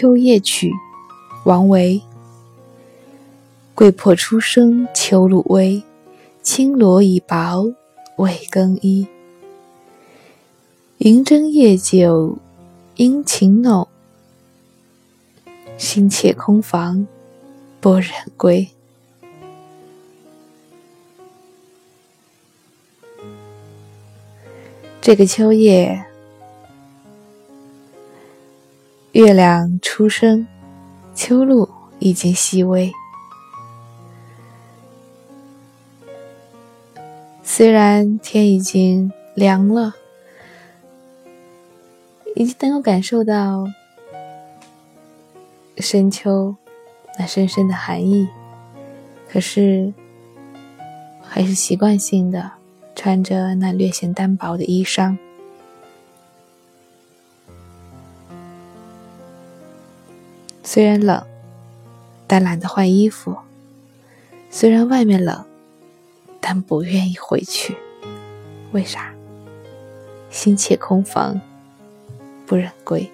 秋夜曲，王维。桂魄初生秋露微，轻罗已薄未更衣。银针夜久阴晴弄，心切空房不忍归。这个秋夜。月亮初升，秋露已经细微。虽然天已经凉了，已经能够感受到深秋那深深的寒意，可是还是习惯性的穿着那略显单薄的衣裳。虽然冷，但懒得换衣服；虽然外面冷，但不愿意回去。为啥？心切空房，不忍归。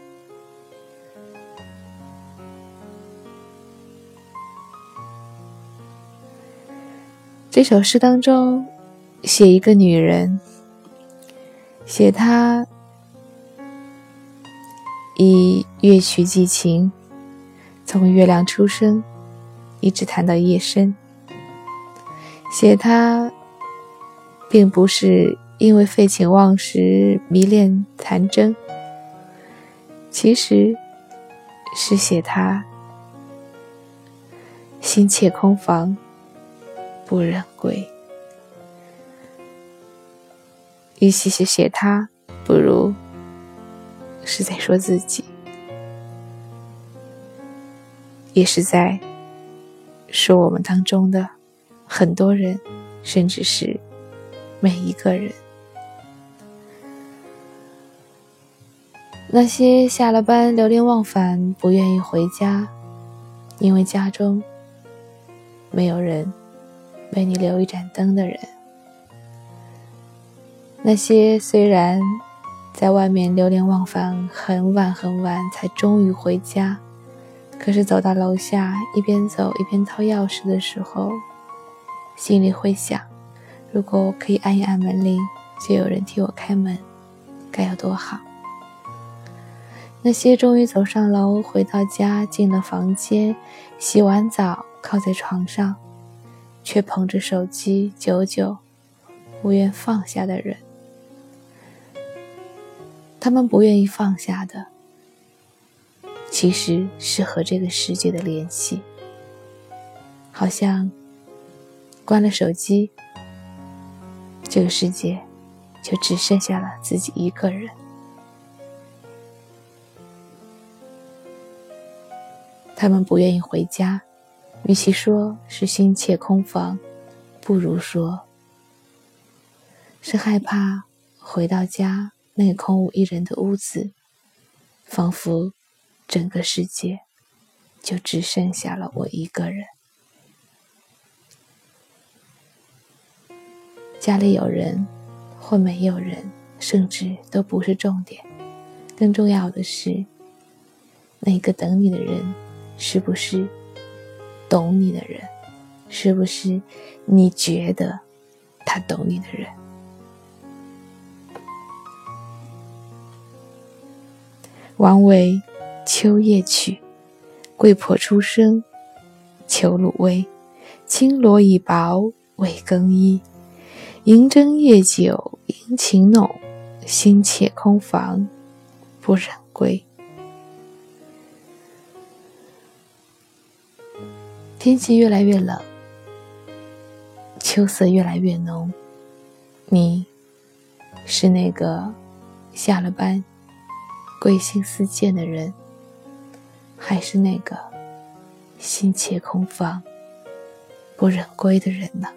这首诗当中，写一个女人，写她以乐曲寄情。从月亮出生，一直谈到夜深。写他，并不是因为废寝忘食、迷恋弹筝，其实是写他心切空房，不忍归。与其是写他，不如是在说自己。也是在说我们当中的很多人，甚至是每一个人。那些下了班流连忘返、不愿意回家，因为家中没有人为你留一盏灯的人；那些虽然在外面流连忘返很晚很晚才终于回家。可是走到楼下，一边走一边掏钥匙的时候，心里会想：如果我可以按一按门铃，就有人替我开门，该有多好。那些终于走上楼，回到家，进了房间，洗完澡，靠在床上，却捧着手机，久久不愿放下的人，他们不愿意放下的。其实是和这个世界的联系，好像关了手机，这个世界就只剩下了自己一个人。他们不愿意回家，与其说是心切空房，不如说是害怕回到家那个空无一人的屋子，仿佛。整个世界就只剩下了我一个人。家里有人或没有人，甚至都不是重点。更重要的是，那个等你的人是不是懂你的人？是不是你觉得他懂你的人？王维。秋夜曲，桂魄初生，秋露微，轻罗已薄未更衣。银针夜久阴晴弄，心切空房不忍归。天气越来越冷，秋色越来越浓。你是那个下了班归心似箭的人。还是那个心怯空房、不忍归的人呢？